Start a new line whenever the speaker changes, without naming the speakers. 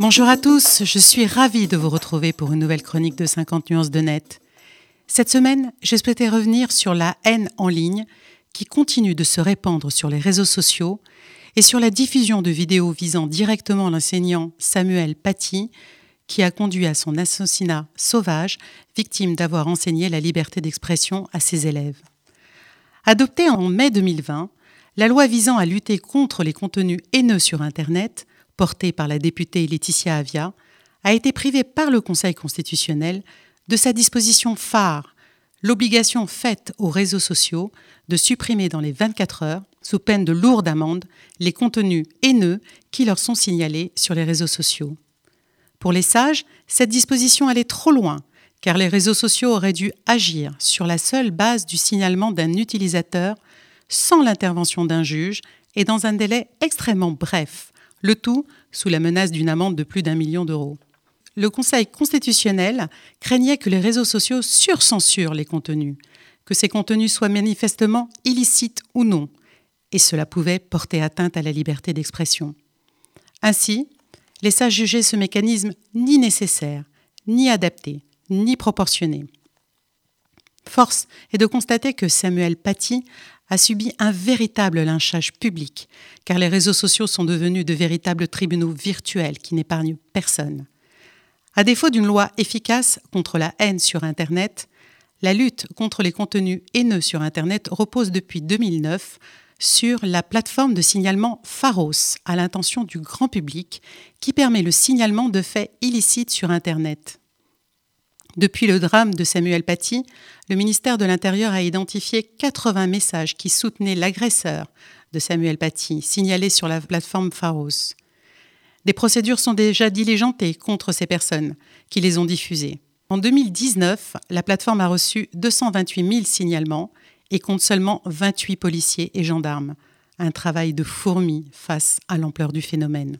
Bonjour à tous, je suis ravie de vous retrouver pour une nouvelle chronique de 50 nuances de net. Cette semaine, j'ai souhaité revenir sur la haine en ligne qui continue de se répandre sur les réseaux sociaux et sur la diffusion de vidéos visant directement l'enseignant Samuel Paty qui a conduit à son assassinat sauvage, victime d'avoir enseigné la liberté d'expression à ses élèves. Adoptée en mai 2020, la loi visant à lutter contre les contenus haineux sur Internet, portée par la députée Laetitia Avia, a été privée par le Conseil constitutionnel de sa disposition phare, l'obligation faite aux réseaux sociaux de supprimer dans les 24 heures, sous peine de lourde amende, les contenus haineux qui leur sont signalés sur les réseaux sociaux. Pour les sages, cette disposition allait trop loin, car les réseaux sociaux auraient dû agir sur la seule base du signalement d'un utilisateur sans l'intervention d'un juge et dans un délai extrêmement bref, le tout sous la menace d'une amende de plus d'un million d'euros. Le Conseil constitutionnel craignait que les réseaux sociaux surcensurent les contenus, que ces contenus soient manifestement illicites ou non, et cela pouvait porter atteinte à la liberté d'expression. Ainsi, les sages jugeaient ce mécanisme ni nécessaire, ni adapté, ni proportionné. Force est de constater que Samuel Paty a subi un véritable lynchage public, car les réseaux sociaux sont devenus de véritables tribunaux virtuels qui n'épargnent personne. À défaut d'une loi efficace contre la haine sur Internet, la lutte contre les contenus haineux sur Internet repose depuis 2009 sur la plateforme de signalement Pharos à l'intention du grand public qui permet le signalement de faits illicites sur Internet. Depuis le drame de Samuel Paty, le ministère de l'Intérieur a identifié 80 messages qui soutenaient l'agresseur de Samuel Paty, signalés sur la plateforme Pharos. Des procédures sont déjà diligentées contre ces personnes qui les ont diffusées. En 2019, la plateforme a reçu 228 000 signalements et compte seulement 28 policiers et gendarmes. Un travail de fourmi face à l'ampleur du phénomène.